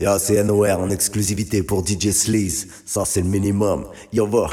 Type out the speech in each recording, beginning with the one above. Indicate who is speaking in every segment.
Speaker 1: Yo, c'est NOR en exclusivité pour DJ Sleaze. Ça, c'est le minimum. Yo, va.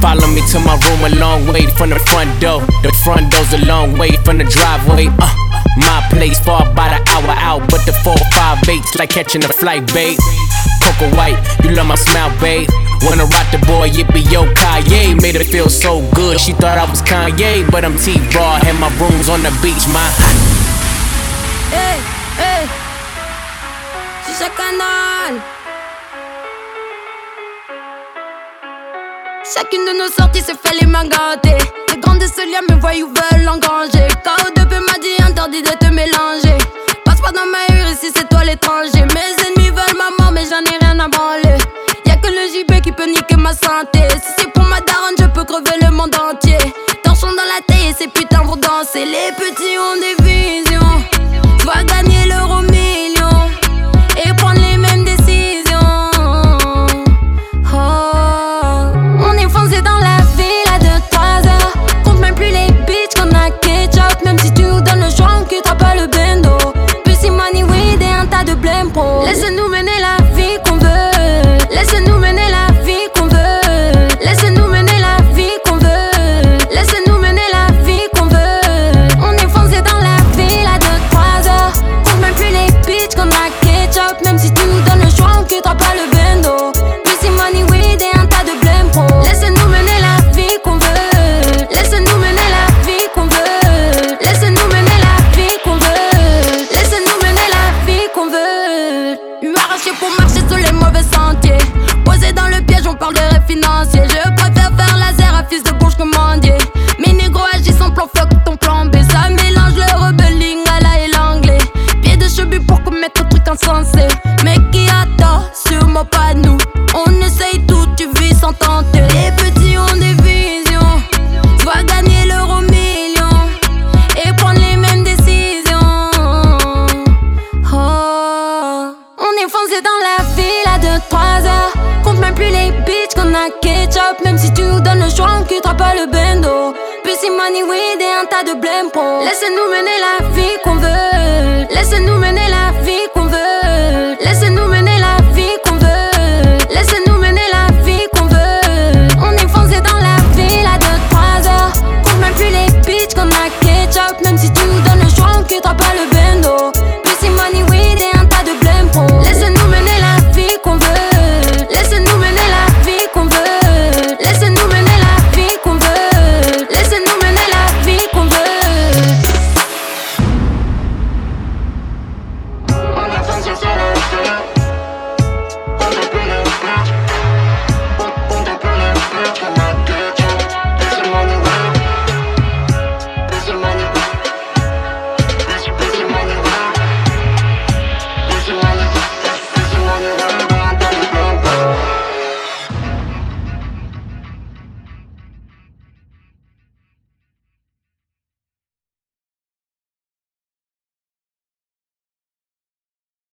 Speaker 2: Follow me to my room a long way from the front door. The front door's a long way from the driveway. Uh, my place far by the hour out, but the four five eight's like catching a flight, babe. Coco White, you love my smile, babe. Wanna rock the boy, yippee yo, Kanye. Made her feel so good, she thought I was Kanye, but I'm T-Raw. and my rooms on the beach, my.
Speaker 3: Hey, hey, canal. Chacune de nos sorties se fait les mains gâtées. Les grands de ce lien me ou veulent engranger. KO2P m'a dit interdit de te mélanger. Passe pas dans ma rue ici, c'est toi l'étranger. Mes ennemis veulent ma mort, mais j'en ai rien à branler. Y'a que le JB qui peut niquer ma santé. Si c'est pour ma daronne, je peux crever le monde entier. Torchons dans la tête et ces putains vont danser. Les petits ont des 2-3 heures. Compte même plus les bitches qu'on a ketchup. Même si tu nous donnes le choix, on quittera pas le bendo. Pussy money weed et un tas de blême pro. Laisse-nous mener la vie qu'on veut. Laisse-nous mener la vie